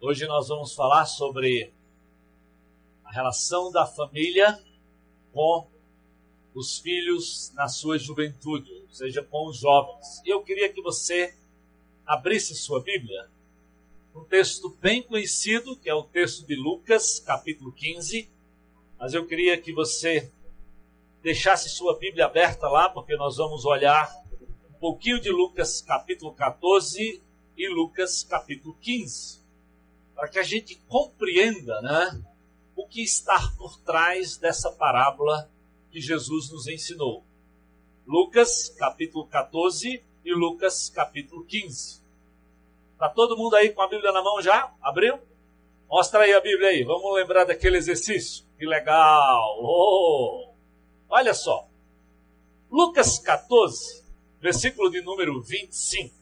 Hoje nós vamos falar sobre a relação da família com os filhos na sua juventude, ou seja, com os jovens. E eu queria que você abrisse sua Bíblia, um texto bem conhecido, que é o texto de Lucas, capítulo 15. Mas eu queria que você deixasse sua Bíblia aberta lá, porque nós vamos olhar um pouquinho de Lucas, capítulo 14 e Lucas, capítulo 15, para que a gente compreenda, né, o que está por trás dessa parábola que Jesus nos ensinou. Lucas, capítulo 14 e Lucas, capítulo 15. Está todo mundo aí com a Bíblia na mão já? Abriu? Mostra aí a Bíblia aí. Vamos lembrar daquele exercício. Que legal! Oh! Olha só. Lucas 14, versículo de número 25.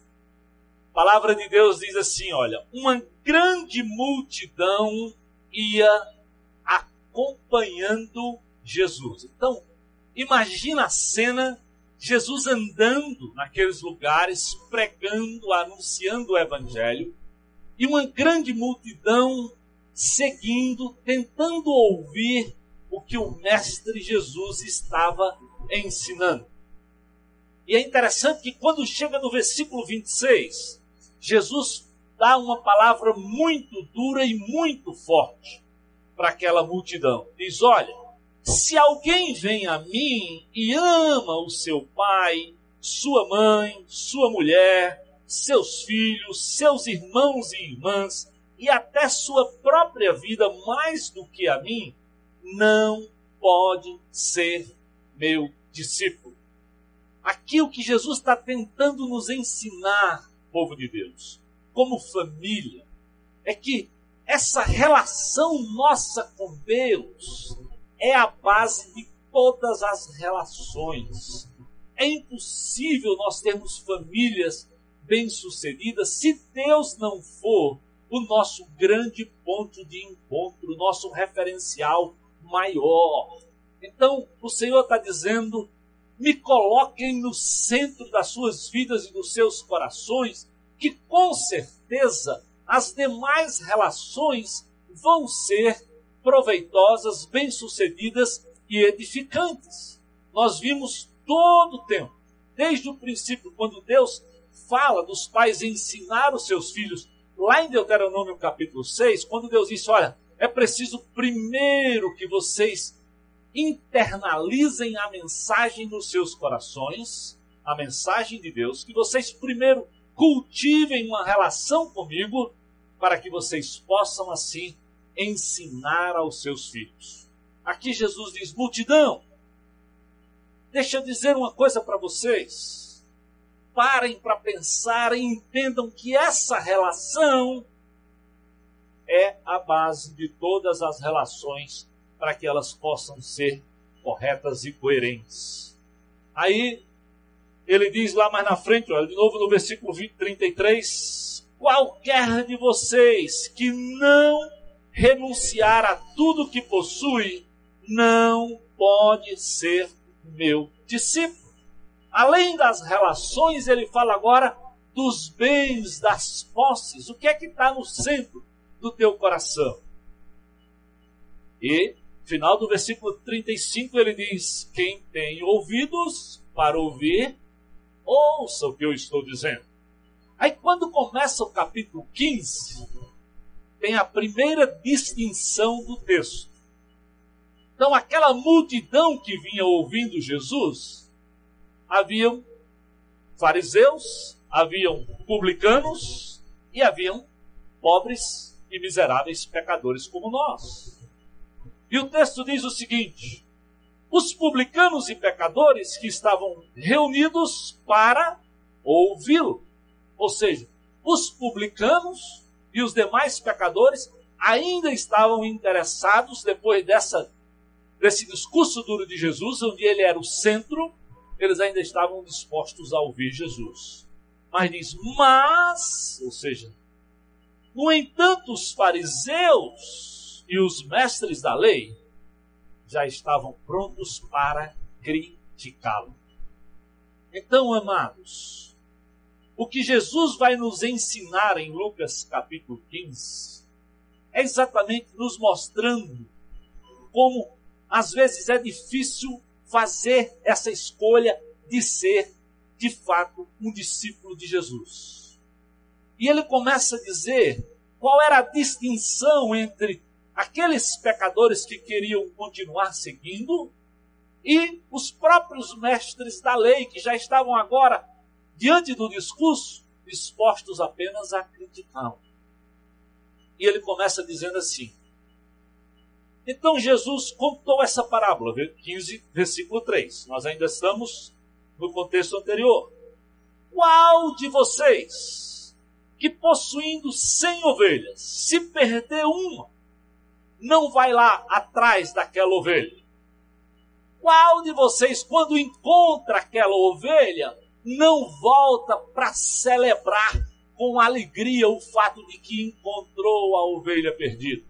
A palavra de Deus diz assim: olha, uma grande multidão ia acompanhando Jesus. Então, imagina a cena Jesus andando naqueles lugares, pregando, anunciando o Evangelho, e uma grande multidão seguindo, tentando ouvir o que o Mestre Jesus estava ensinando. E é interessante que quando chega no versículo 26, Jesus dá uma palavra muito dura e muito forte para aquela multidão. Diz: Olha, se alguém vem a mim e ama o seu pai, sua mãe, sua mulher, seus filhos, seus irmãos e irmãs, e até sua própria vida mais do que a mim, não pode ser meu discípulo. Aqui o que Jesus está tentando nos ensinar, povo de Deus, como família, é que essa relação nossa com Deus é a base de todas as relações. É impossível nós termos famílias bem-sucedidas se Deus não for o nosso grande ponto de encontro, o nosso referencial maior. Então, o Senhor está dizendo: me coloquem no centro das suas vidas e dos seus corações, que com certeza as demais relações vão ser proveitosas, bem-sucedidas e edificantes. Nós vimos todo o tempo, desde o princípio, quando Deus fala dos pais ensinar os seus filhos, lá em Deuteronômio capítulo 6, quando Deus disse: Olha, é preciso primeiro que vocês internalizem a mensagem nos seus corações, a mensagem de Deus, que vocês primeiro cultivem uma relação comigo, para que vocês possam assim ensinar aos seus filhos. Aqui Jesus diz: multidão, deixa eu dizer uma coisa para vocês. Parem para pensar e entendam que essa relação é a base de todas as relações para que elas possam ser corretas e coerentes. Aí ele diz lá mais na frente, olha, de novo no versículo 20, 33, qualquer de vocês que não renunciar a tudo que possui, não pode ser meu discípulo. Além das relações, ele fala agora dos bens, das posses. O que é que está no centro do teu coração? E, final do versículo 35, ele diz: Quem tem ouvidos para ouvir, ouça o que eu estou dizendo. Aí, quando começa o capítulo 15, tem a primeira distinção do texto. Então, aquela multidão que vinha ouvindo Jesus, haviam fariseus, haviam publicanos e haviam pobres e miseráveis pecadores como nós. E o texto diz o seguinte: os publicanos e pecadores que estavam reunidos para ouvi-lo. Ou seja, os publicanos e os demais pecadores ainda estavam interessados depois dessa desse discurso duro de Jesus, onde ele era o centro, eles ainda estavam dispostos a ouvir Jesus. Mas diz, mas, ou seja, no entanto, os fariseus e os mestres da lei já estavam prontos para criticá-lo. Então, amados, o que Jesus vai nos ensinar em Lucas capítulo 15 é exatamente nos mostrando como às vezes é difícil fazer essa escolha de ser de fato um discípulo de Jesus. E ele começa a dizer qual era a distinção entre aqueles pecadores que queriam continuar seguindo e os próprios mestres da lei que já estavam agora diante do discurso dispostos apenas a criticá-lo. E ele começa dizendo assim: Então Jesus contou essa parábola, 15, versículo 3. Nós ainda estamos no contexto anterior. Qual de vocês que possuindo cem ovelhas, se perder uma, não vai lá atrás daquela ovelha? Qual de vocês, quando encontra aquela ovelha, não volta para celebrar com alegria o fato de que encontrou a ovelha perdida?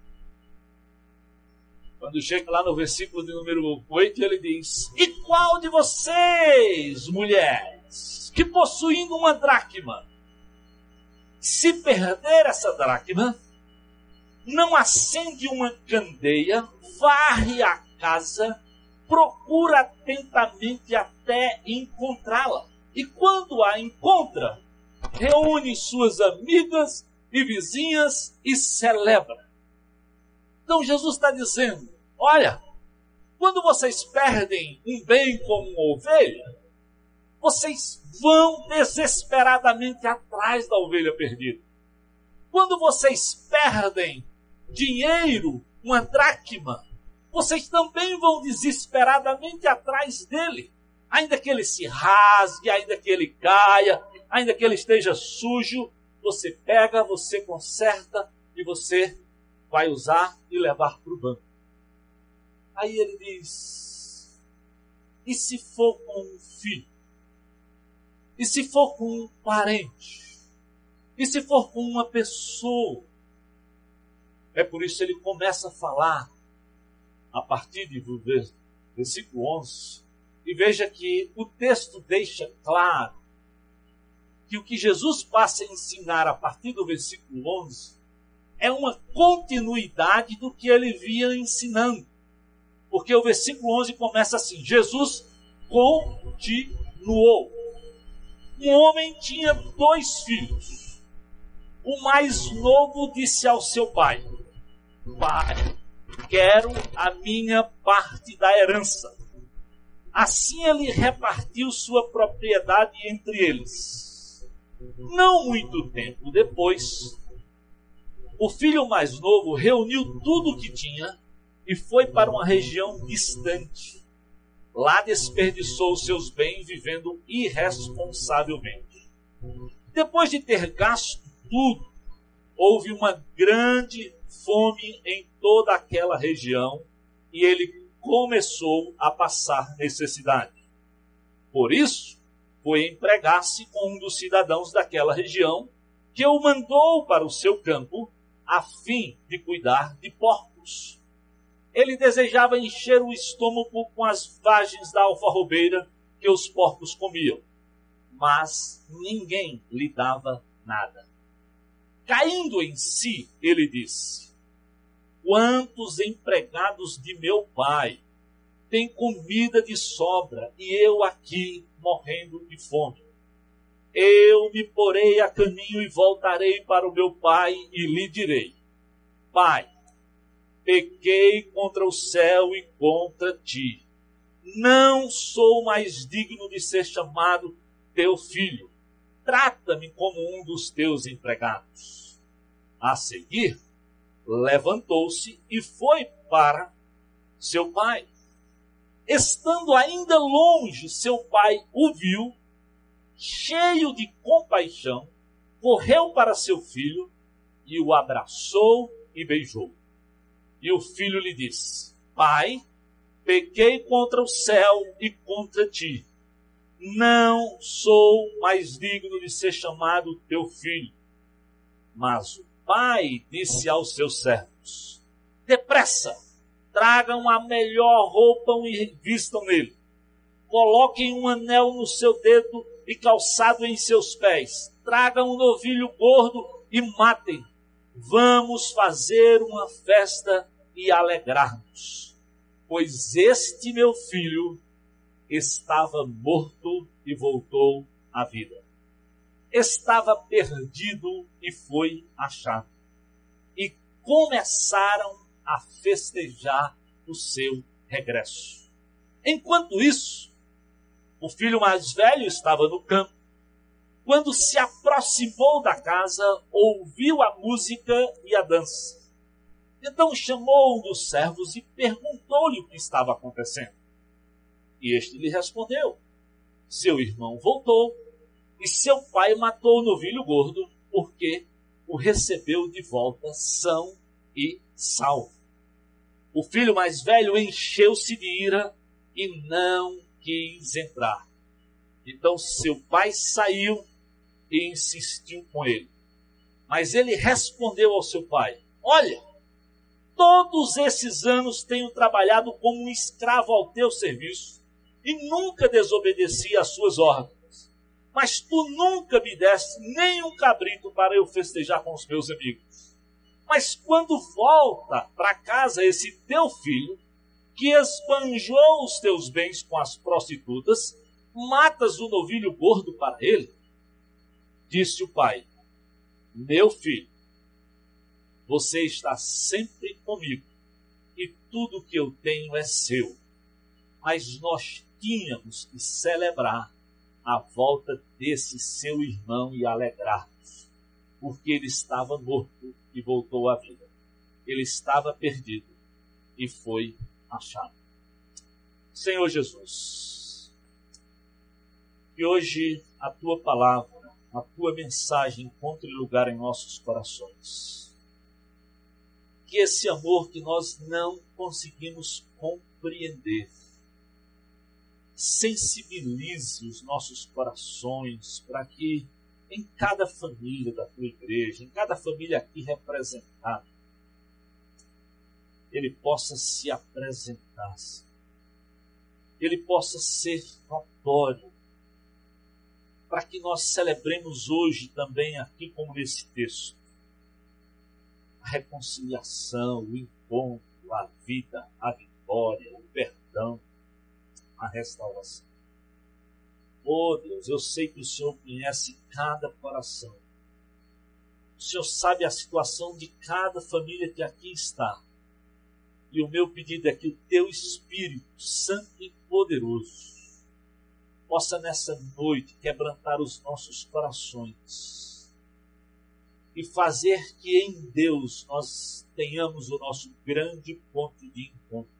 Quando chega lá no versículo de número 8, ele diz: E qual de vocês, mulheres, que possuindo uma dracma, se perder essa dracma, não acende uma candeia, varre a casa, procura atentamente até encontrá-la. E quando a encontra, reúne suas amigas e vizinhas e celebra. Então Jesus está dizendo: olha, quando vocês perdem um bem como uma ovelha, vocês vão desesperadamente atrás da ovelha perdida. Quando vocês perdem dinheiro, uma dracma, vocês também vão desesperadamente atrás dele ainda que ele se rasgue, ainda que ele caia, ainda que ele esteja sujo, você pega, você conserta e você vai usar e levar para o banco. Aí ele diz: e se for com um filho? E se for com um parente? E se for com uma pessoa? É por isso que ele começa a falar, a partir do versículo 11, e veja que o texto deixa claro que o que Jesus passa a ensinar a partir do versículo 11 é uma continuidade do que ele vinha ensinando. Porque o versículo 11 começa assim: Jesus continuou. Um homem tinha dois filhos. O mais novo disse ao seu pai: Pai, quero a minha parte da herança. Assim ele repartiu sua propriedade entre eles. Não muito tempo depois, o filho mais novo reuniu tudo o que tinha e foi para uma região distante. Lá desperdiçou seus bens vivendo irresponsavelmente. Depois de ter gasto tudo, houve uma grande fome em toda aquela região e ele começou a passar necessidade. Por isso, foi empregar-se com um dos cidadãos daquela região, que o mandou para o seu campo, a fim de cuidar de porcos. Ele desejava encher o estômago com as vagens da alfarrobeira que os porcos comiam, mas ninguém lhe dava nada. Caindo em si, ele disse: Quantos empregados de meu pai têm comida de sobra e eu aqui morrendo de fome? Eu me porei a caminho e voltarei para o meu pai e lhe direi: Pai, pequei contra o céu e contra ti. Não sou mais digno de ser chamado teu filho. Trata-me como um dos teus empregados. A seguir, levantou-se e foi para seu pai. Estando ainda longe, seu pai o viu, cheio de compaixão, correu para seu filho e o abraçou e beijou. E o filho lhe disse: Pai, pequei contra o céu e contra ti. Não sou mais digno de ser chamado teu filho. Mas o pai disse aos seus servos: Depressa, tragam a melhor roupa e vistam nele. Coloquem um anel no seu dedo e calçado em seus pés. Tragam um novilho gordo e matem. Vamos fazer uma festa e alegrar-nos, pois este meu filho estava morto e voltou à vida. Estava perdido e foi achado. E começaram a festejar o seu regresso. Enquanto isso, o filho mais velho estava no campo. Quando se aproximou da casa, ouviu a música e a dança. Então chamou um dos servos e perguntou-lhe o que estava acontecendo. E este lhe respondeu: Seu irmão voltou e seu pai matou o novilho gordo, porque o recebeu de volta são e salvo. O filho mais velho encheu-se de ira e não quis entrar. Então seu pai saiu e insistiu com ele. Mas ele respondeu ao seu pai: Olha, todos esses anos tenho trabalhado como um escravo ao teu serviço e nunca desobedeci às suas ordens. Mas tu nunca me deste nem um cabrito para eu festejar com os meus amigos. Mas quando volta para casa esse teu filho, que esbanjou os teus bens com as prostitutas, matas o novilho gordo para ele? Disse o pai: Meu filho, você está sempre comigo e tudo que eu tenho é seu. Mas nós tínhamos que celebrar a volta desse seu irmão e alegrar-nos, porque ele estava morto e voltou à vida. Ele estava perdido e foi achado. Senhor Jesus, que hoje a tua palavra, a tua mensagem encontre lugar em nossos corações. Que esse amor que nós não conseguimos compreender sensibilize os nossos corações para que em cada família da tua igreja, em cada família aqui representada, ele possa se apresentar, ele possa ser notório, para que nós celebremos hoje também aqui como nesse texto, a reconciliação, o encontro, a vida, a vitória, o perdão, a restauração. Oh Deus, eu sei que o Senhor conhece cada coração. O Senhor sabe a situação de cada família que aqui está. E o meu pedido é que o teu Espírito Santo e poderoso possa nessa noite quebrantar os nossos corações e fazer que em Deus nós tenhamos o nosso grande ponto de encontro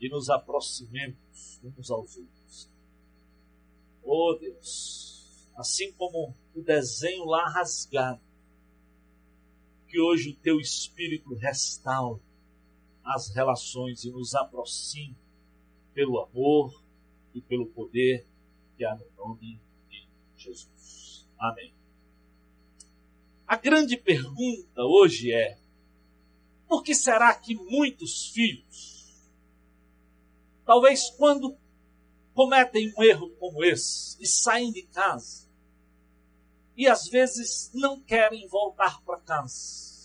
e nos aproximemos uns aos outros. Oh Deus, assim como o desenho lá rasgado, que hoje o teu Espírito restaure as relações e nos aproxime pelo amor e pelo poder que há no nome de Jesus. Amém. A grande pergunta hoje é: por que será que muitos filhos Talvez quando cometem um erro como esse e saem de casa e às vezes não querem voltar para casa.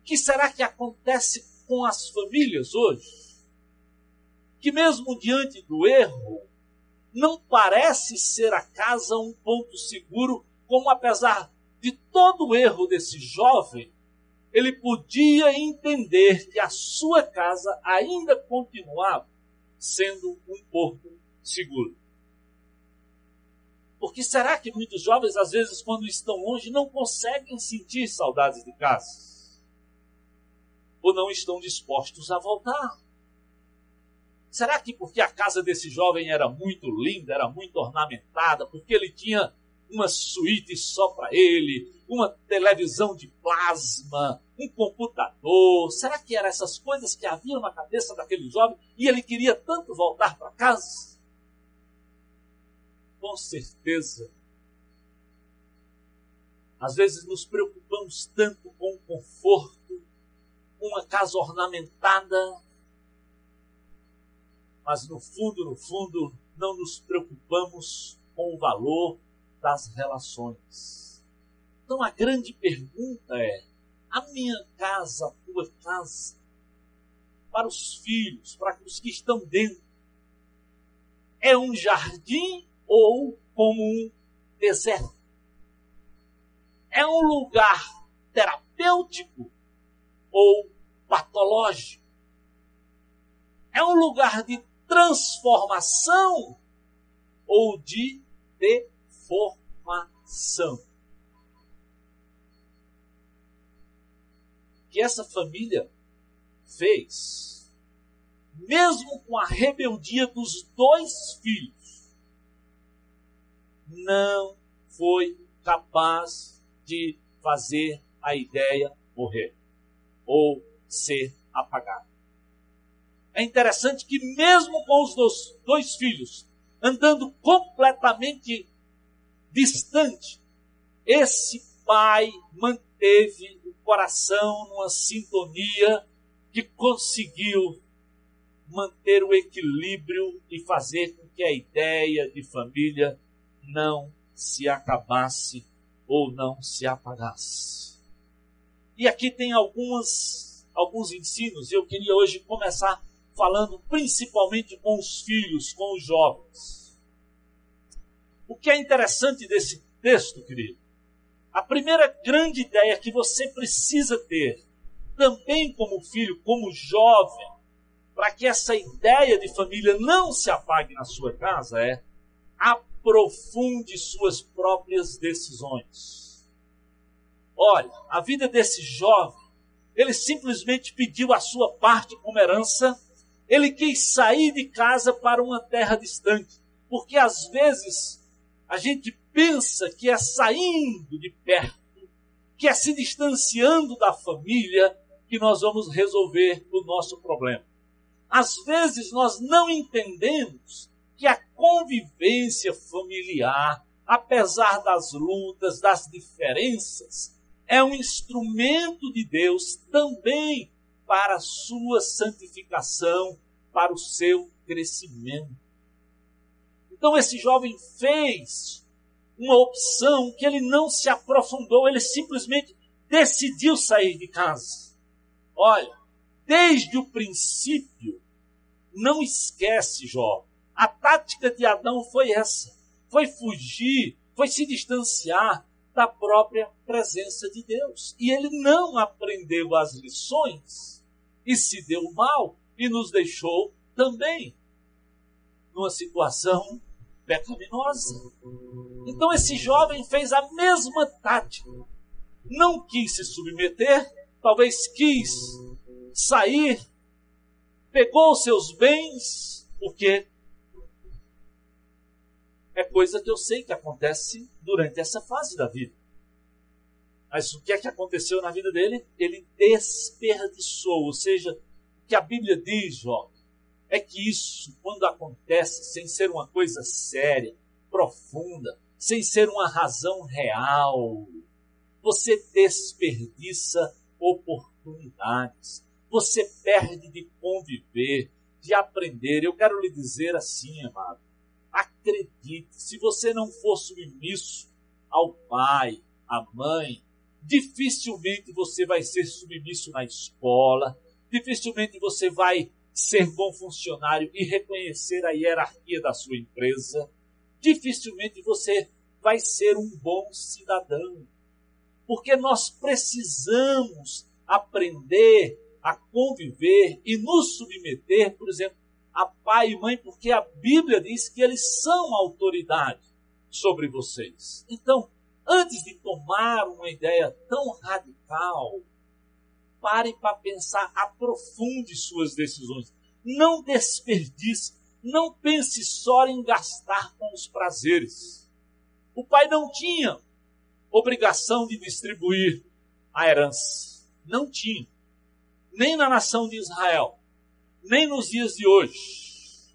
O que será que acontece com as famílias hoje? Que mesmo diante do erro, não parece ser a casa um ponto seguro, como apesar de todo o erro desse jovem, ele podia entender que a sua casa ainda continuava sendo um porto seguro. Porque será que muitos jovens, às vezes, quando estão longe, não conseguem sentir saudades de casa? Ou não estão dispostos a voltar? Será que porque a casa desse jovem era muito linda, era muito ornamentada, porque ele tinha uma suíte só para ele, uma televisão de plasma, um computador. Será que eram essas coisas que haviam na cabeça daquele jovem e ele queria tanto voltar para casa? Com certeza. Às vezes nos preocupamos tanto com o conforto, uma casa ornamentada, mas no fundo, no fundo, não nos preocupamos com o valor das relações Então a grande pergunta é: a minha casa, a tua casa, para os filhos, para os que estão dentro, é um jardim ou como um deserto? É um lugar terapêutico ou patológico? É um lugar de transformação ou de deformação? Que essa família fez, mesmo com a rebeldia dos dois filhos, não foi capaz de fazer a ideia morrer ou ser apagada. É interessante que, mesmo com os dois, dois filhos andando completamente distante, esse pai manteve o coração numa sintonia que conseguiu manter o equilíbrio e fazer com que a ideia de família não se acabasse ou não se apagasse. E aqui tem algumas, alguns ensinos, e eu queria hoje começar falando principalmente com os filhos, com os jovens. O que é interessante desse texto, querido? A primeira grande ideia que você precisa ter também como filho, como jovem, para que essa ideia de família não se apague na sua casa é aprofunde suas próprias decisões. Olha, a vida desse jovem, ele simplesmente pediu a sua parte como herança, ele quis sair de casa para uma terra distante, porque às vezes a gente pensa que é saindo de perto, que é se distanciando da família, que nós vamos resolver o nosso problema. Às vezes nós não entendemos que a convivência familiar, apesar das lutas, das diferenças, é um instrumento de Deus também para a sua santificação, para o seu crescimento. Então esse jovem fez uma opção que ele não se aprofundou, ele simplesmente decidiu sair de casa. Olha, desde o princípio, não esquece, Jó. A tática de Adão foi essa: foi fugir, foi se distanciar da própria presença de Deus. E ele não aprendeu as lições e se deu mal e nos deixou também numa situação pecaminosa. Então esse jovem fez a mesma tática. Não quis se submeter, talvez quis sair, pegou seus bens, porque é coisa que eu sei que acontece durante essa fase da vida. Mas o que é que aconteceu na vida dele? Ele desperdiçou, ou seja, o que a Bíblia diz, ó, é que isso, quando acontece sem ser uma coisa séria, profunda, sem ser uma razão real, você desperdiça oportunidades. Você perde de conviver, de aprender. Eu quero lhe dizer assim, amado. Acredite, se você não for submisso ao pai, à mãe, dificilmente você vai ser submisso na escola, dificilmente você vai ser bom funcionário e reconhecer a hierarquia da sua empresa, dificilmente você vai ser um bom cidadão porque nós precisamos aprender a conviver e nos submeter, por exemplo, a pai e mãe, porque a Bíblia diz que eles são autoridade sobre vocês. Então, antes de tomar uma ideia tão radical, pare para pensar, aprofunde suas decisões. Não desperdice, não pense só em gastar com os prazeres. O pai não tinha obrigação de distribuir a herança. Não tinha. Nem na nação de Israel, nem nos dias de hoje.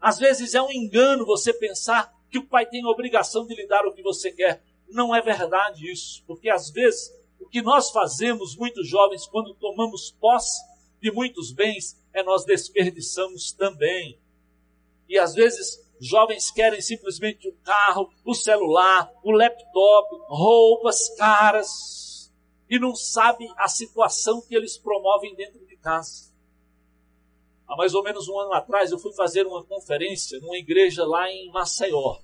Às vezes é um engano você pensar que o pai tem a obrigação de lhe dar o que você quer. Não é verdade isso, porque às vezes o que nós fazemos, muitos jovens, quando tomamos posse de muitos bens, é nós desperdiçamos também. E às vezes jovens querem simplesmente o carro, o celular, o laptop, roupas caras e não sabem a situação que eles promovem dentro de casa. Há mais ou menos um ano atrás eu fui fazer uma conferência numa igreja lá em Maceió.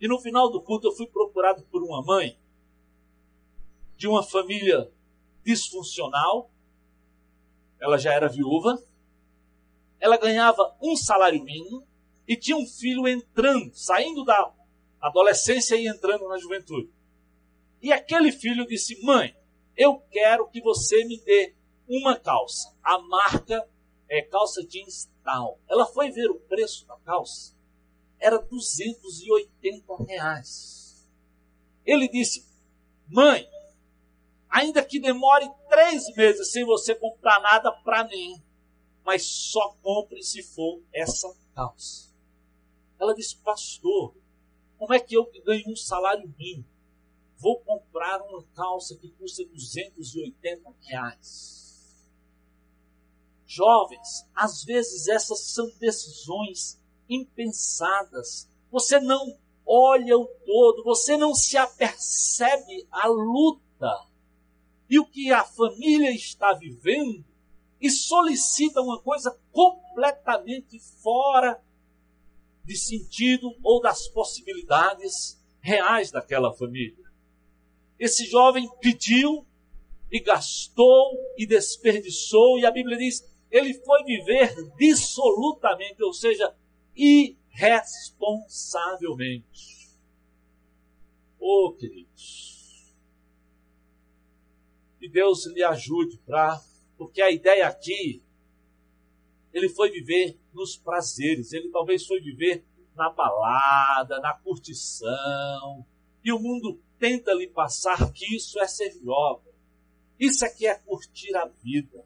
E no final do culto eu fui procurado por uma mãe de uma família disfuncional. Ela já era viúva. Ela ganhava um salário mínimo e tinha um filho entrando, saindo da adolescência e entrando na juventude. E aquele filho disse: Mãe, eu quero que você me dê uma calça. A marca é calça jeans tal. Ela foi ver o preço da calça. Era 280 reais. Ele disse: Mãe, ainda que demore três meses sem você comprar nada para mim, mas só compre se for essa calça. Ela disse, pastor, como é que eu que ganho um salário mínimo vou comprar uma calça que custa 280 reais? Jovens, às vezes essas são decisões impensadas. Você não olha o todo, você não se apercebe a luta e o que a família está vivendo e solicita uma coisa completamente fora de sentido ou das possibilidades reais daquela família. Esse jovem pediu e gastou e desperdiçou, e a Bíblia diz: ele foi viver dissolutamente, ou seja, irresponsavelmente. Oh, queridos, que Deus lhe ajude para, porque a ideia aqui, ele foi viver nos prazeres, ele talvez foi viver na balada, na curtição, e o mundo tenta lhe passar que isso é ser jovem, isso aqui é curtir a vida.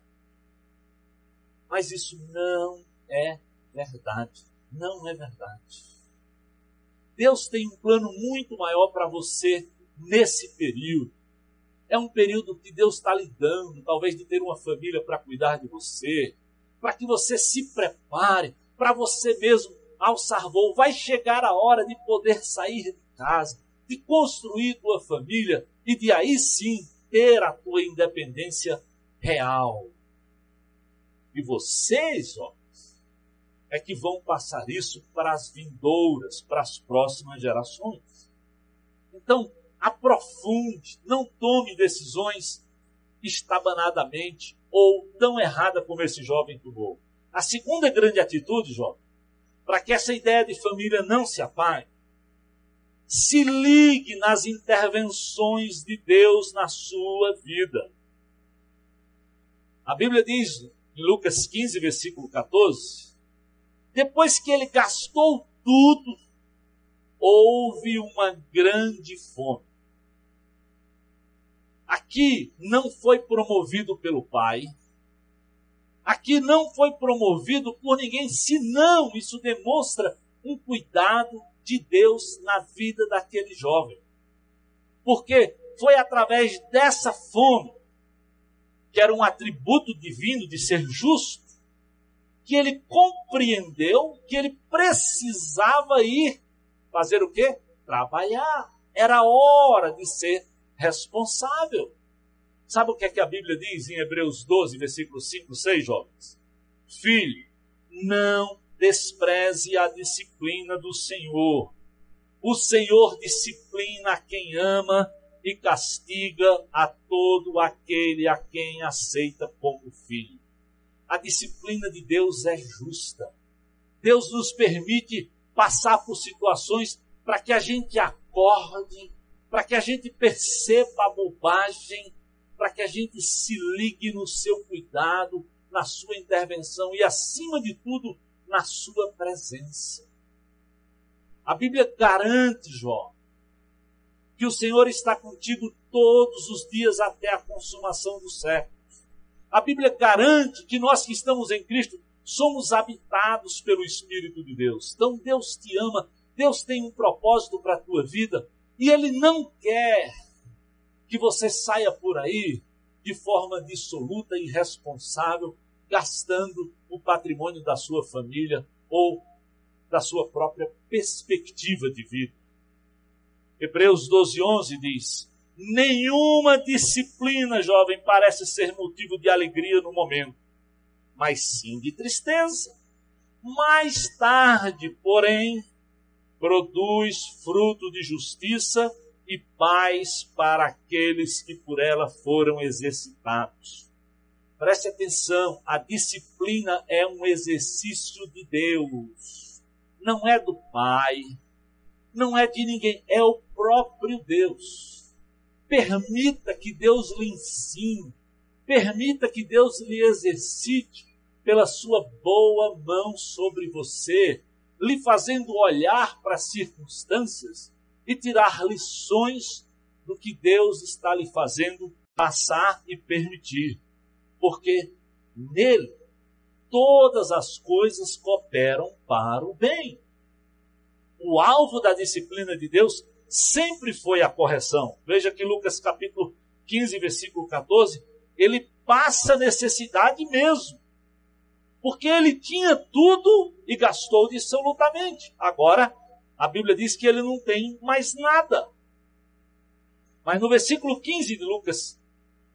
Mas isso não é verdade, não é verdade. Deus tem um plano muito maior para você nesse período. É um período que Deus está lhe dando, talvez de ter uma família para cuidar de você, para que você se prepare, para você mesmo alçar voo. Vai chegar a hora de poder sair de casa, de construir tua família e de aí sim ter a tua independência real. E vocês, ó, é que vão passar isso para as vindouras, para as próximas gerações. Então, aprofunde, não tome decisões estabanadamente ou tão errada como esse jovem tomou. A segunda grande atitude, jovem, para que essa ideia de família não se apague, se ligue nas intervenções de Deus na sua vida. A Bíblia diz em Lucas 15, versículo 14: depois que ele gastou tudo, houve uma grande fome. Aqui não foi promovido pelo Pai. Aqui não foi promovido por ninguém, senão isso demonstra um cuidado de Deus na vida daquele jovem. Porque foi através dessa fome, que era um atributo divino de ser justo, que ele compreendeu que ele precisava ir fazer o quê? Trabalhar. Era hora de ser responsável. Sabe o que é que a Bíblia diz em Hebreus 12, versículos 5, 6, jovens? Filho, não despreze a disciplina do Senhor. O Senhor disciplina a quem ama e castiga a todo aquele a quem aceita como filho. A disciplina de Deus é justa. Deus nos permite passar por situações para que a gente acorde para que a gente perceba a bobagem, para que a gente se ligue no seu cuidado, na sua intervenção e, acima de tudo, na sua presença. A Bíblia garante, Jó, que o Senhor está contigo todos os dias até a consumação dos séculos. A Bíblia garante que nós que estamos em Cristo somos habitados pelo Espírito de Deus. Então Deus te ama, Deus tem um propósito para a tua vida e ele não quer que você saia por aí de forma dissoluta e irresponsável, gastando o patrimônio da sua família ou da sua própria perspectiva de vida. Hebreus 12, 11 diz: Nenhuma disciplina, jovem, parece ser motivo de alegria no momento, mas sim de tristeza. Mais tarde, porém, produz fruto de justiça e paz para aqueles que por ela foram exercitados. Preste atenção, a disciplina é um exercício de Deus, não é do Pai, não é de ninguém, é o próprio Deus. Permita que Deus lhe ensine, permita que Deus lhe exercite pela sua boa mão sobre você, lhe fazendo olhar para as circunstâncias e tirar lições do que Deus está lhe fazendo passar e permitir. Porque nele todas as coisas cooperam para o bem. O alvo da disciplina de Deus sempre foi a correção. Veja que Lucas capítulo 15, versículo 14, ele passa necessidade mesmo. Porque ele tinha tudo e gastou dissolutamente. Agora, a Bíblia diz que ele não tem mais nada. Mas no versículo 15 de Lucas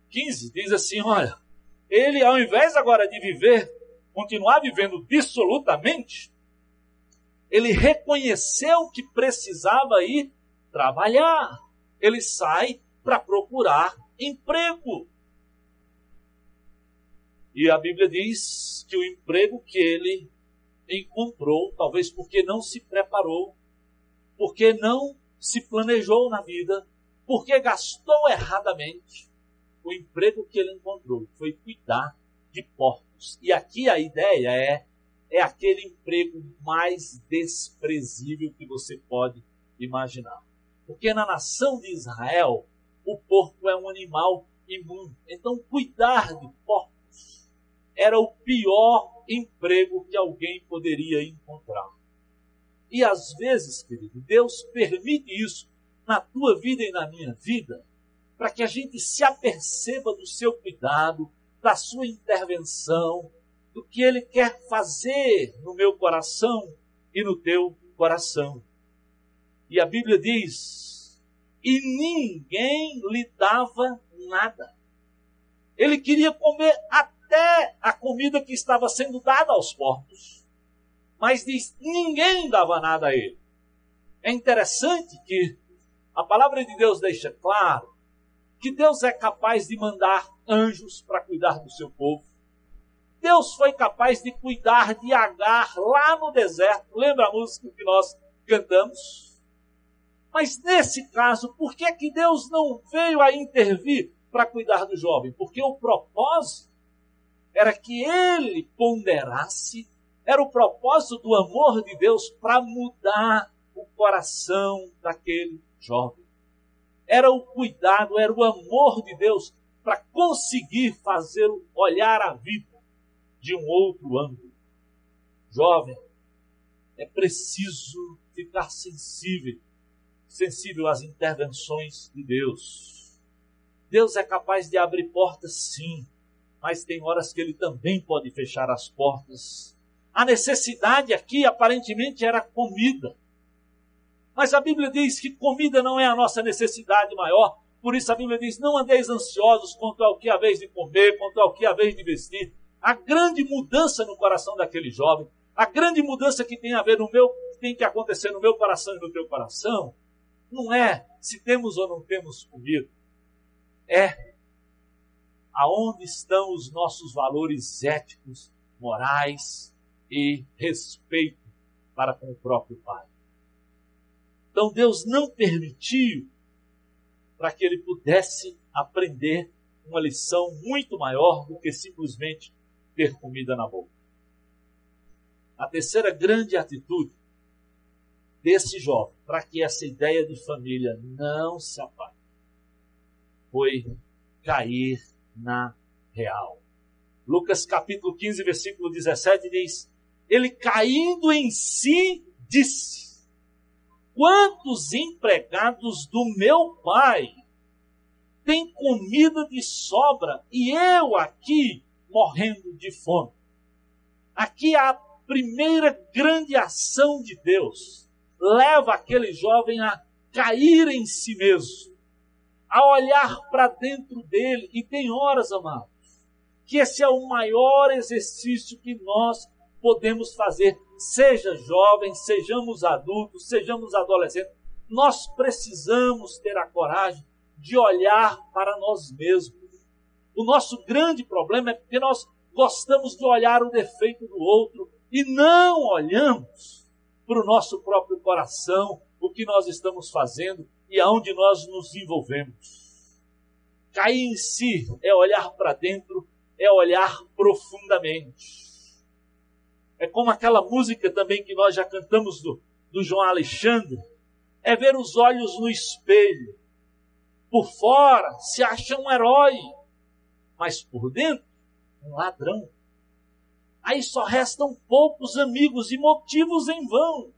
15 diz assim: olha, ele ao invés agora de viver, continuar vivendo dissolutamente, ele reconheceu que precisava ir trabalhar. Ele sai para procurar emprego. E a Bíblia diz que o emprego que ele encontrou, talvez porque não se preparou, porque não se planejou na vida, porque gastou erradamente, o emprego que ele encontrou foi cuidar de porcos. E aqui a ideia é é aquele emprego mais desprezível que você pode imaginar. Porque na nação de Israel, o porco é um animal imundo. Então, cuidar de porcos era o pior emprego que alguém poderia encontrar. E às vezes, querido, Deus permite isso na tua vida e na minha vida, para que a gente se aperceba do seu cuidado, da sua intervenção, do que Ele quer fazer no meu coração e no teu coração. E a Bíblia diz: e ninguém lhe dava nada. Ele queria comer até até a comida que estava sendo dada aos porcos. Mas diz, ninguém dava nada a ele. É interessante que a palavra de Deus deixa claro que Deus é capaz de mandar anjos para cuidar do seu povo. Deus foi capaz de cuidar de Agar lá no deserto. Lembra a música que nós cantamos? Mas nesse caso, por que, que Deus não veio a intervir para cuidar do jovem? Porque o propósito era que ele ponderasse, era o propósito do amor de Deus para mudar o coração daquele jovem. Era o cuidado, era o amor de Deus para conseguir fazê-lo olhar a vida de um outro ângulo. Jovem, é preciso ficar sensível, sensível às intervenções de Deus. Deus é capaz de abrir portas, sim, mas tem horas que ele também pode fechar as portas. A necessidade aqui aparentemente era comida. Mas a Bíblia diz que comida não é a nossa necessidade maior. Por isso a Bíblia diz: não andeis ansiosos quanto ao que a vez de comer, quanto ao que a vez de vestir. A grande mudança no coração daquele jovem, a grande mudança que tem a ver no meu, tem que acontecer no meu coração e no teu coração, não é se temos ou não temos comida. É aonde estão os nossos valores éticos, morais e respeito para com o próprio Pai. Então Deus não permitiu para que ele pudesse aprender uma lição muito maior do que simplesmente ter comida na boca. A terceira grande atitude desse jovem, para que essa ideia de família não se apague, foi cair na real. Lucas capítulo 15, versículo 17 diz: Ele caindo em si, disse: Quantos empregados do meu pai têm comida de sobra e eu aqui morrendo de fome? Aqui há primeira grande ação de Deus leva aquele jovem a cair em si mesmo, a olhar para dentro dele. E tem horas, amados, que esse é o maior exercício que nós podemos fazer, seja jovem, sejamos adultos, sejamos adolescentes. Nós precisamos ter a coragem de olhar para nós mesmos. O nosso grande problema é porque nós gostamos de olhar o defeito do outro e não olhamos para o nosso próprio coração, o que nós estamos fazendo e aonde nós nos envolvemos. Cair em si é olhar para dentro, é olhar profundamente. É como aquela música também que nós já cantamos do, do João Alexandre, é ver os olhos no espelho. Por fora se acha um herói, mas por dentro, um ladrão. Aí só restam poucos amigos e motivos em vão.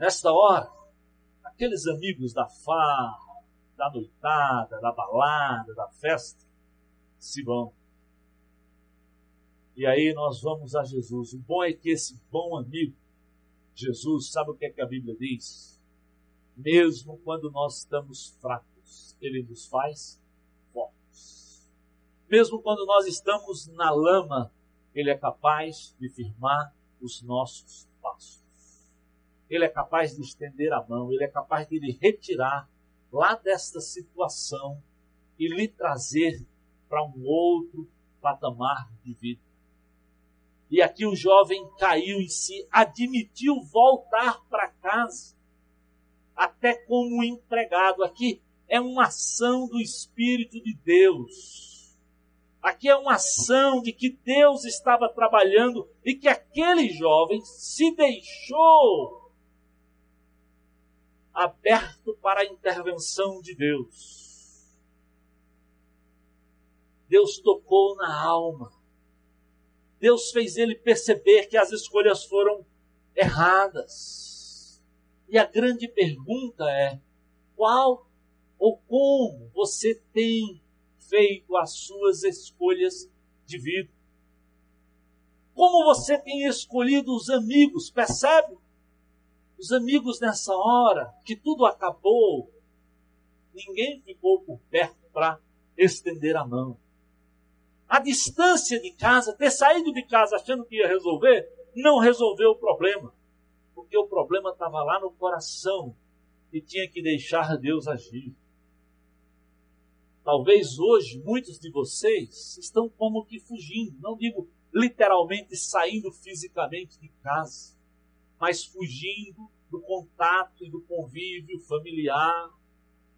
Nesta hora, aqueles amigos da farra, da noitada, da balada, da festa, se vão. E aí nós vamos a Jesus. O bom é que esse bom amigo, Jesus, sabe o que, é que a Bíblia diz? Mesmo quando nós estamos fracos, ele nos faz fortes. Mesmo quando nós estamos na lama, ele é capaz de firmar os nossos passos. Ele é capaz de estender a mão, ele é capaz de lhe retirar lá desta situação e lhe trazer para um outro patamar de vida. E aqui o jovem caiu em si, admitiu voltar para casa, até como empregado. Aqui é uma ação do Espírito de Deus. Aqui é uma ação de que Deus estava trabalhando e que aquele jovem se deixou aberto para a intervenção de Deus. Deus tocou na alma. Deus fez ele perceber que as escolhas foram erradas. E a grande pergunta é: qual ou como você tem feito as suas escolhas de vida? Como você tem escolhido os amigos, percebe? Os amigos nessa hora, que tudo acabou, ninguém ficou por perto para estender a mão. A distância de casa, ter saído de casa achando que ia resolver, não resolveu o problema. Porque o problema estava lá no coração e tinha que deixar Deus agir. Talvez hoje muitos de vocês estão como que fugindo, não digo literalmente saindo fisicamente de casa, mas fugindo do contato e do convívio familiar,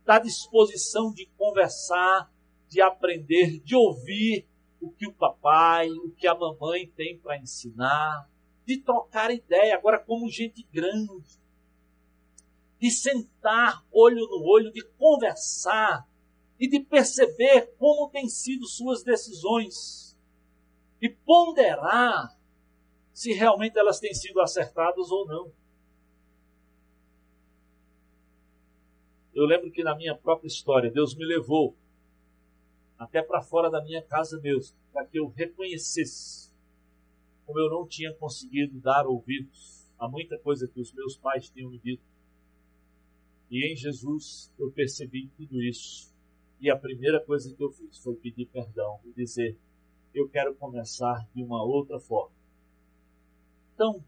da disposição de conversar, de aprender, de ouvir o que o papai, o que a mamãe tem para ensinar, de trocar ideia, agora como gente grande, de sentar olho no olho, de conversar e de perceber como têm sido suas decisões e ponderar se realmente elas têm sido acertadas ou não. Eu lembro que na minha própria história, Deus me levou até para fora da minha casa mesmo, para que eu reconhecesse como eu não tinha conseguido dar ouvidos a muita coisa que os meus pais tinham me dito. E em Jesus eu percebi tudo isso. E a primeira coisa que eu fiz foi pedir perdão e dizer: eu quero começar de uma outra forma. Então,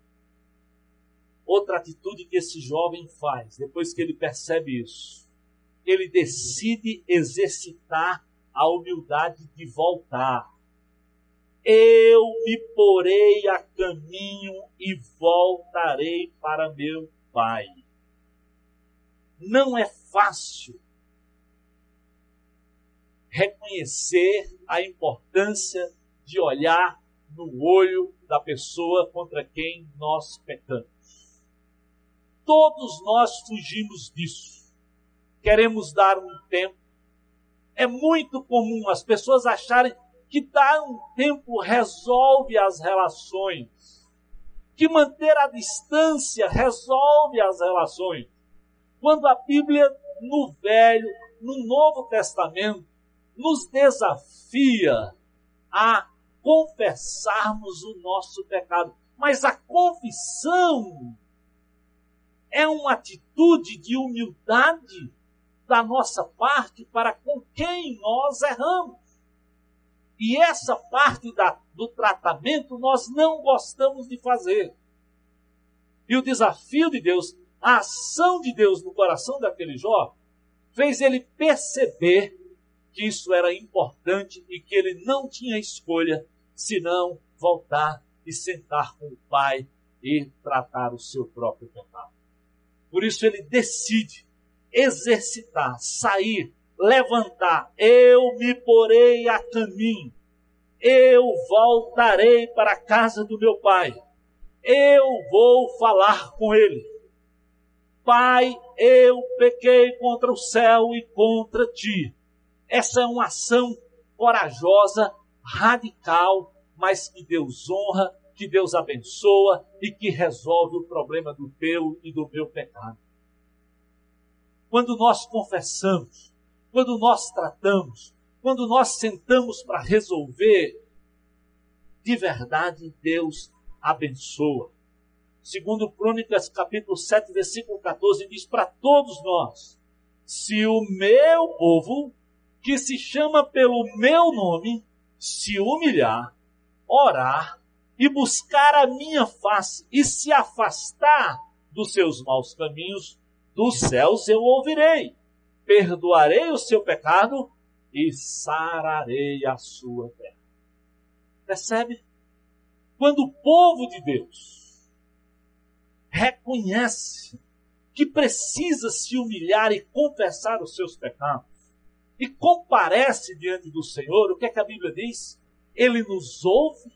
outra atitude que esse jovem faz, depois que ele percebe isso, ele decide exercitar a humildade de voltar. Eu me porei a caminho e voltarei para meu Pai. Não é fácil reconhecer a importância de olhar no olho da pessoa contra quem nós pecamos. Todos nós fugimos disso. Queremos dar um tempo. É muito comum as pessoas acharem que dar um tempo resolve as relações, que manter a distância resolve as relações. Quando a Bíblia, no Velho, no Novo Testamento, nos desafia a confessarmos o nosso pecado. Mas a confissão é uma atitude de humildade da nossa parte para com quem nós erramos. E essa parte da, do tratamento nós não gostamos de fazer. E o desafio de Deus, a ação de Deus no coração daquele jovem, fez ele perceber que isso era importante e que ele não tinha escolha senão voltar e sentar com o pai e tratar o seu próprio pecado. Por isso ele decide exercitar, sair, levantar. Eu me porei a caminho. Eu voltarei para a casa do meu pai. Eu vou falar com ele. Pai, eu pequei contra o céu e contra ti. Essa é uma ação corajosa, radical, mas que Deus honra, que Deus abençoa e que resolve o problema do teu e do meu pecado. Quando nós confessamos, quando nós tratamos, quando nós sentamos para resolver, de verdade Deus abençoa. Segundo Crônicas, capítulo 7, versículo 14, diz para todos nós: se o meu povo, que se chama pelo meu nome, se humilhar, orar e buscar a minha face e se afastar dos seus maus caminhos, dos céus eu ouvirei, perdoarei o seu pecado e sararei a sua terra. Percebe? Quando o povo de Deus reconhece que precisa se humilhar e confessar os seus pecados, e comparece diante do Senhor, o que é que a Bíblia diz? Ele nos ouve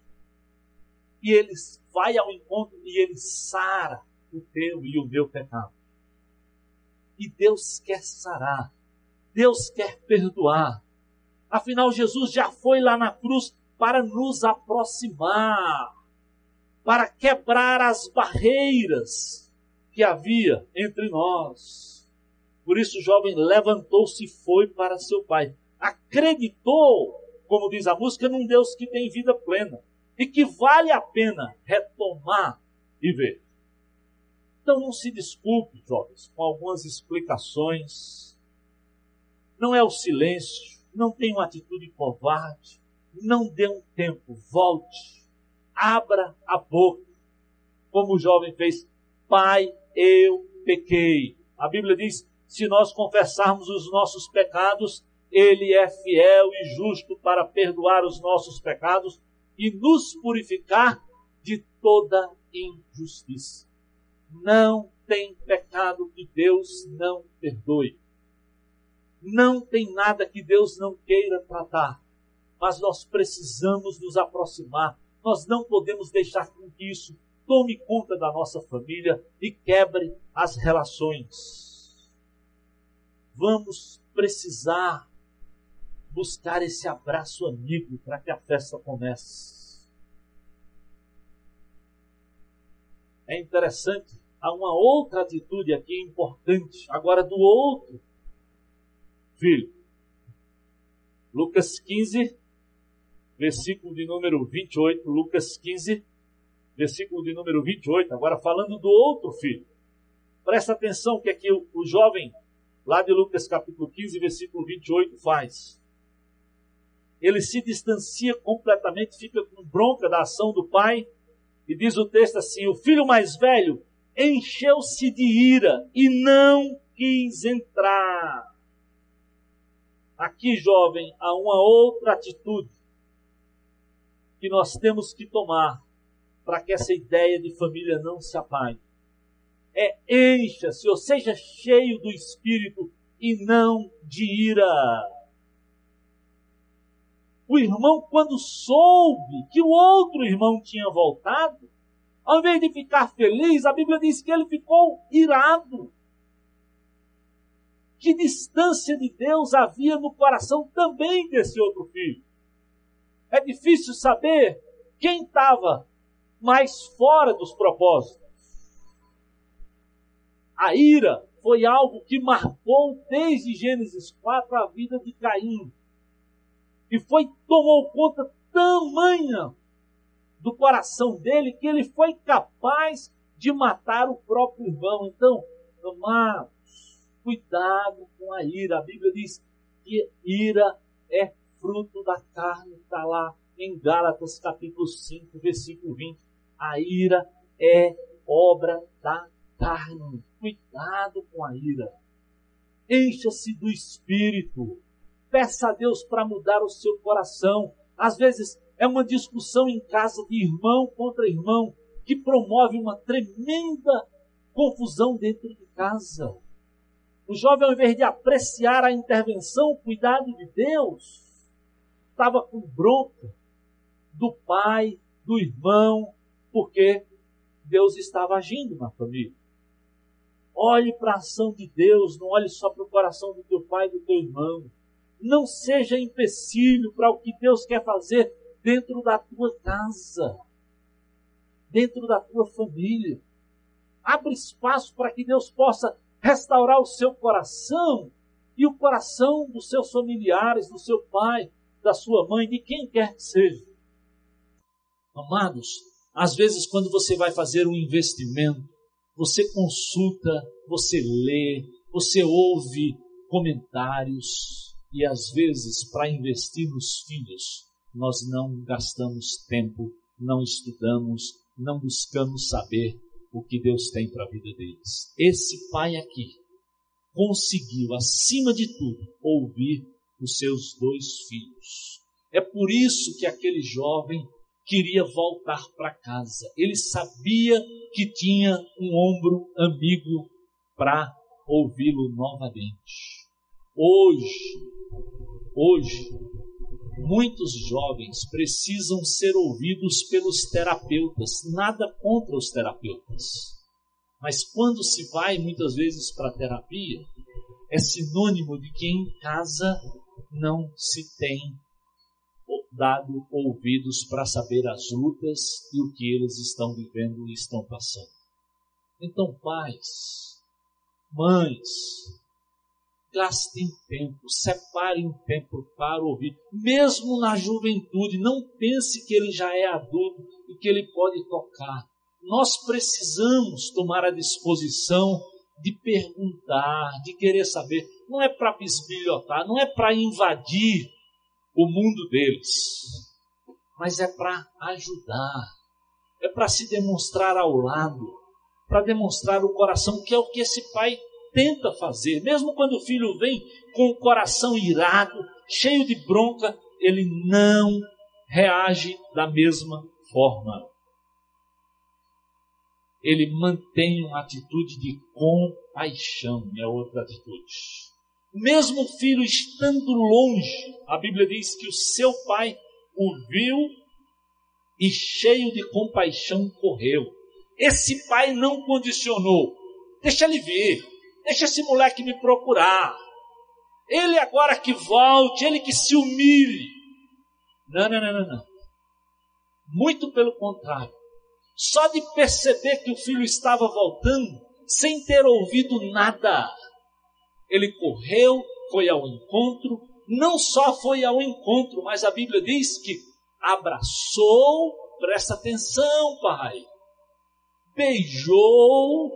e ele vai ao encontro e ele sara o teu e o meu pecado. E Deus quer sarar, Deus quer perdoar. Afinal, Jesus já foi lá na cruz para nos aproximar, para quebrar as barreiras que havia entre nós. Por isso o jovem levantou-se e foi para seu pai. Acreditou, como diz a música, num Deus que tem vida plena e que vale a pena retomar e ver. Então não se desculpe, jovens, com algumas explicações. Não é o silêncio, não tem uma atitude covarde, não dê um tempo, volte, abra a boca, como o jovem fez. Pai, eu pequei. A Bíblia diz: se nós confessarmos os nossos pecados, Ele é fiel e justo para perdoar os nossos pecados e nos purificar de toda injustiça. Não tem pecado que Deus não perdoe. Não tem nada que Deus não queira tratar. Mas nós precisamos nos aproximar. Nós não podemos deixar com que isso tome conta da nossa família e quebre as relações. Vamos precisar buscar esse abraço amigo para que a festa comece. é interessante, há uma outra atitude aqui importante, agora do outro filho. Lucas 15, versículo de número 28, Lucas 15, versículo de número 28, agora falando do outro filho. Presta atenção que o, o jovem, lá de Lucas capítulo 15, versículo 28, faz. Ele se distancia completamente, fica com bronca da ação do pai, e diz o texto assim: o filho mais velho encheu-se de ira e não quis entrar. Aqui, jovem, há uma outra atitude que nós temos que tomar para que essa ideia de família não se apague. É encha-se, ou seja, cheio do espírito e não de ira. O irmão, quando soube que o outro irmão tinha voltado, ao invés de ficar feliz, a Bíblia diz que ele ficou irado. Que distância de Deus havia no coração também desse outro filho? É difícil saber quem estava mais fora dos propósitos. A ira foi algo que marcou desde Gênesis 4 a vida de Caim e foi tomou conta tamanha do coração dele que ele foi capaz de matar o próprio irmão. Então, amados, cuidado com a ira. A Bíblia diz que ira é fruto da carne, está lá em Gálatas capítulo 5, versículo 20. A ira é obra da carne. Cuidado com a ira. Encha-se do espírito. Peça a Deus para mudar o seu coração. Às vezes é uma discussão em casa de irmão contra irmão que promove uma tremenda confusão dentro de casa. O jovem, ao invés de apreciar a intervenção, o cuidado de Deus, estava com bronca do pai, do irmão, porque Deus estava agindo na família. Olhe para a ação de Deus, não olhe só para o coração do teu pai e do teu irmão. Não seja empecilho para o que Deus quer fazer dentro da tua casa, dentro da tua família. Abre espaço para que Deus possa restaurar o seu coração e o coração dos seus familiares, do seu pai, da sua mãe, de quem quer que seja. Amados, às vezes quando você vai fazer um investimento, você consulta, você lê, você ouve comentários e às vezes para investir nos filhos, nós não gastamos tempo, não estudamos, não buscamos saber o que Deus tem para a vida deles. Esse pai aqui conseguiu, acima de tudo, ouvir os seus dois filhos. É por isso que aquele jovem queria voltar para casa. Ele sabia que tinha um ombro amigo para ouvi-lo novamente. Hoje, hoje, muitos jovens precisam ser ouvidos pelos terapeutas. Nada contra os terapeutas. Mas quando se vai muitas vezes para terapia, é sinônimo de que em casa não se tem dado ouvidos para saber as lutas e o que eles estão vivendo e estão passando. Então, pais, mães, gastem tempo, separem tempo para ouvir, mesmo na juventude. Não pense que ele já é adulto e que ele pode tocar. Nós precisamos tomar a disposição de perguntar, de querer saber. Não é para bisbilhotar, não é para invadir o mundo deles, mas é para ajudar, é para se demonstrar ao lado, para demonstrar o coração, que é o que esse pai tenta fazer. Mesmo quando o filho vem com o coração irado, cheio de bronca, ele não reage da mesma forma. Ele mantém uma atitude de compaixão, é outra atitude. Mesmo o filho estando longe, a Bíblia diz que o seu pai o viu e cheio de compaixão correu. Esse pai não condicionou. Deixa ele vir, deixa esse moleque me procurar. Ele agora que volte, ele que se humilhe. Não, não, não, não, não. Muito pelo contrário. Só de perceber que o filho estava voltando, sem ter ouvido nada, ele correu, foi ao encontro, não só foi ao encontro, mas a Bíblia diz que abraçou, presta atenção, pai, beijou,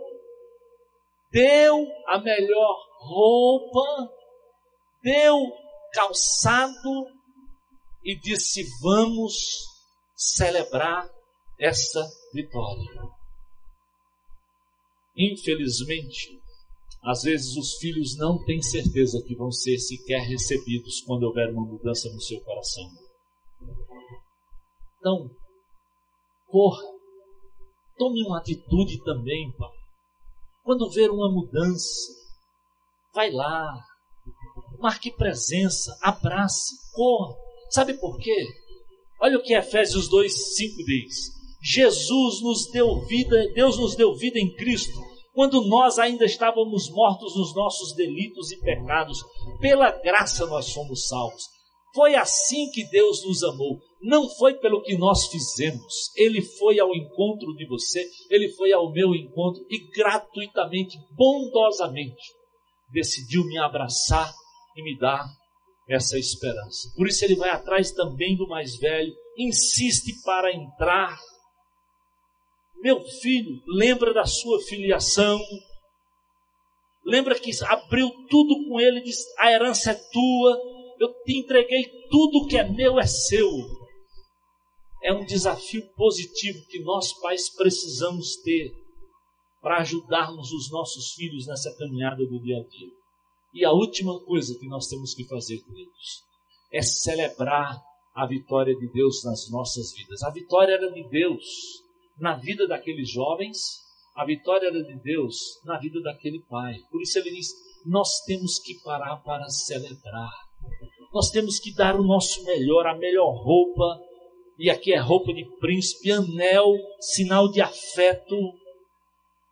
deu a melhor roupa, deu calçado e disse: Vamos celebrar essa vitória. Infelizmente, às vezes os filhos não têm certeza que vão ser sequer recebidos quando houver uma mudança no seu coração. Então, corra. Tome uma atitude também, pai. Quando ver uma mudança, vai lá, marque presença, abrace, corra. Sabe por quê? Olha o que Efésios 2, 5 diz. Jesus nos deu vida, Deus nos deu vida em Cristo quando nós ainda estávamos mortos nos nossos delitos e pecados, pela graça nós somos salvos. Foi assim que Deus nos amou. Não foi pelo que nós fizemos. Ele foi ao encontro de você, ele foi ao meu encontro e gratuitamente, bondosamente, decidiu me abraçar e me dar essa esperança. Por isso ele vai atrás também do mais velho, insiste para entrar. Meu filho, lembra da sua filiação. Lembra que abriu tudo com ele, diz: a herança é tua, eu te entreguei tudo que é meu é seu. É um desafio positivo que nós pais precisamos ter para ajudarmos os nossos filhos nessa caminhada do dia a dia. E a última coisa que nós temos que fazer, queridos, é celebrar a vitória de Deus nas nossas vidas. A vitória era de Deus na vida daqueles jovens, a vitória era de Deus na vida daquele pai. Por isso ele diz: nós temos que parar para celebrar. Nós temos que dar o nosso melhor, a melhor roupa. E aqui é roupa de príncipe, anel, sinal de afeto,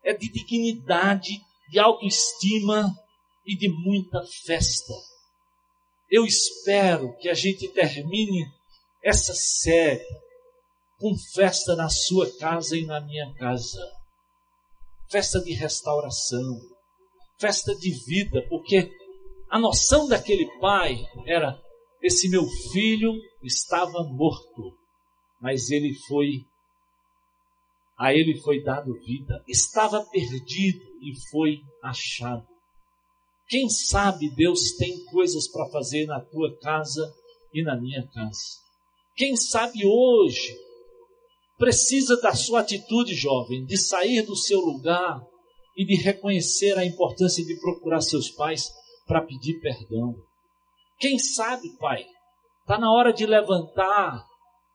é de dignidade, de autoestima, e de muita festa. Eu espero que a gente termine essa série com festa na sua casa e na minha casa. Festa de restauração, festa de vida, porque a noção daquele pai era: esse meu filho estava morto, mas ele foi, a ele foi dado vida, estava perdido e foi achado. Quem sabe Deus tem coisas para fazer na tua casa e na minha casa. Quem sabe hoje precisa da sua atitude, jovem, de sair do seu lugar e de reconhecer a importância de procurar seus pais para pedir perdão. Quem sabe, pai, está na hora de levantar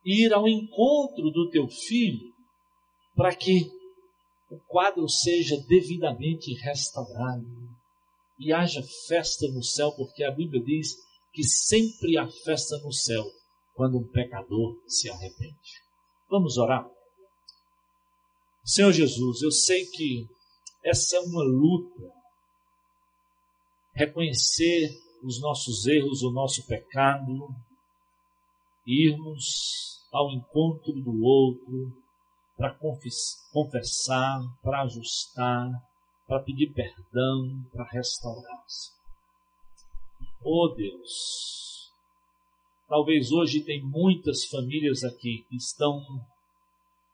e ir ao encontro do teu filho para que o quadro seja devidamente restaurado e haja festa no céu, porque a Bíblia diz que sempre há festa no céu quando um pecador se arrepende. Vamos orar? Senhor Jesus, eu sei que essa é uma luta. Reconhecer os nossos erros, o nosso pecado, irmos ao encontro do outro para confessar, para ajustar, para pedir perdão, para restaurar-se. Oh Deus, talvez hoje tem muitas famílias aqui que estão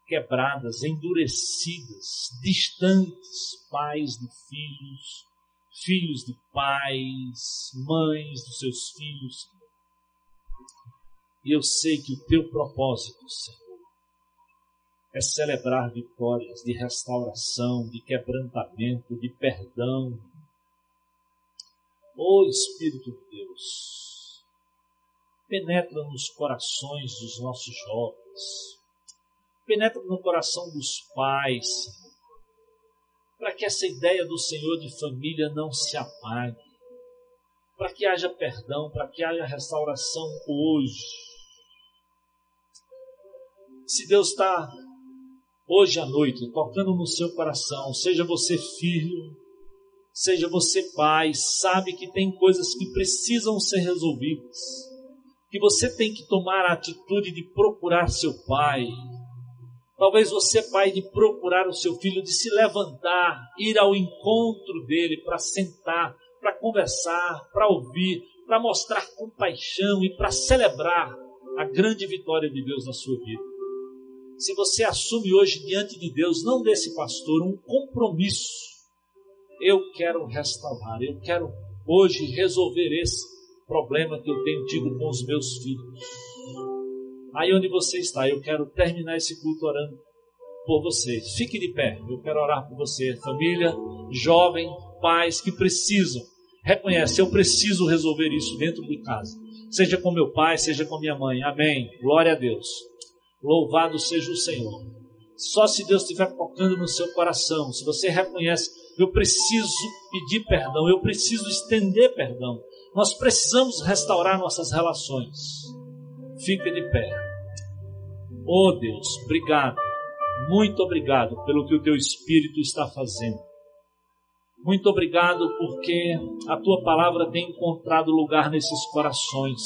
quebradas, endurecidas, distantes, pais de filhos, filhos de pais, mães dos seus filhos. E eu sei que o teu propósito, Senhor, é celebrar vitórias de restauração, de quebrantamento, de perdão. Ó oh, Espírito de Deus, penetra nos corações dos nossos jovens, penetra no coração dos pais, para que essa ideia do Senhor de família não se apague, para que haja perdão, para que haja restauração hoje. Se Deus está hoje à noite, tocando no seu coração, seja você filho, seja você pai, sabe que tem coisas que precisam ser resolvidas, que você tem que tomar a atitude de procurar seu pai. Talvez você, pai, de procurar o seu filho, de se levantar, ir ao encontro dele para sentar, para conversar, para ouvir, para mostrar compaixão e para celebrar a grande vitória de Deus na sua vida se você assume hoje diante de Deus, não desse pastor, um compromisso. Eu quero restaurar, eu quero hoje resolver esse problema que eu tenho tido com os meus filhos. Aí onde você está, eu quero terminar esse culto orando por você. Fique de pé, eu quero orar por você, família, jovem, pais que precisam. Reconhece, eu preciso resolver isso dentro de casa. Seja com meu pai, seja com minha mãe. Amém. Glória a Deus. Louvado seja o Senhor. Só se Deus estiver tocando no seu coração, se você reconhece, eu preciso pedir perdão, eu preciso estender perdão, nós precisamos restaurar nossas relações. Fica de pé. Oh Deus, obrigado, muito obrigado pelo que o teu Espírito está fazendo. Muito obrigado porque a tua palavra tem encontrado lugar nesses corações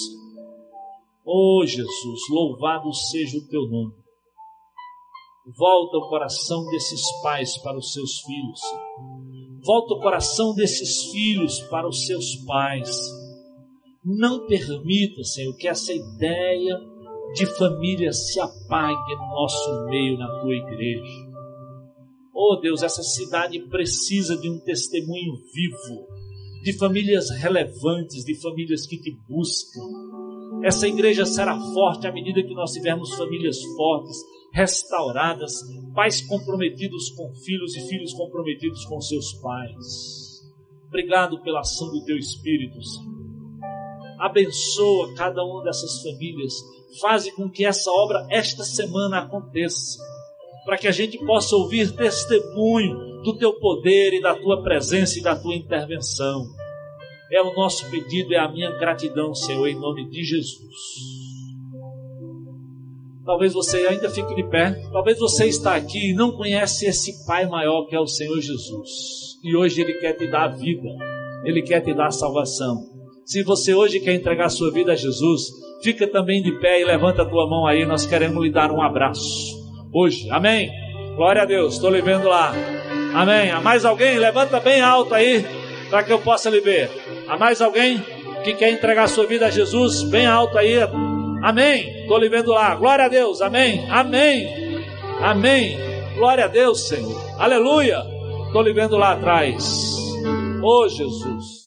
Oh Jesus, louvado seja o teu nome. Volta o coração desses pais para os seus filhos. Volta o coração desses filhos para os seus pais. Não permita, Senhor, que essa ideia de família se apague no nosso meio, na tua igreja. Oh Deus, essa cidade precisa de um testemunho vivo, de famílias relevantes, de famílias que te buscam. Essa igreja será forte à medida que nós tivermos famílias fortes, restauradas, pais comprometidos com filhos e filhos comprometidos com seus pais. Obrigado pela ação do teu Espírito, Senhor. Abençoa cada uma dessas famílias. Faze com que essa obra esta semana aconteça. Para que a gente possa ouvir testemunho do teu poder e da tua presença e da tua intervenção. É o nosso pedido, é a minha gratidão, Senhor, em nome de Jesus. Talvez você ainda fique de pé. Talvez você está aqui e não conhece esse Pai maior que é o Senhor Jesus. E hoje Ele quer te dar vida. Ele quer te dar salvação. Se você hoje quer entregar sua vida a Jesus, fica também de pé e levanta a tua mão aí. Nós queremos lhe dar um abraço. Hoje. Amém. Glória a Deus. Estou lhe vendo lá. Amém. Há mais alguém? Levanta bem alto aí para que eu possa lhe ver. Há mais alguém que quer entregar sua vida a Jesus? Bem alto aí. Amém. Estou lhe vendo lá. Glória a Deus. Amém. Amém. Amém. Glória a Deus, Senhor. Aleluia. Estou lhe vendo lá atrás. Oh, Jesus.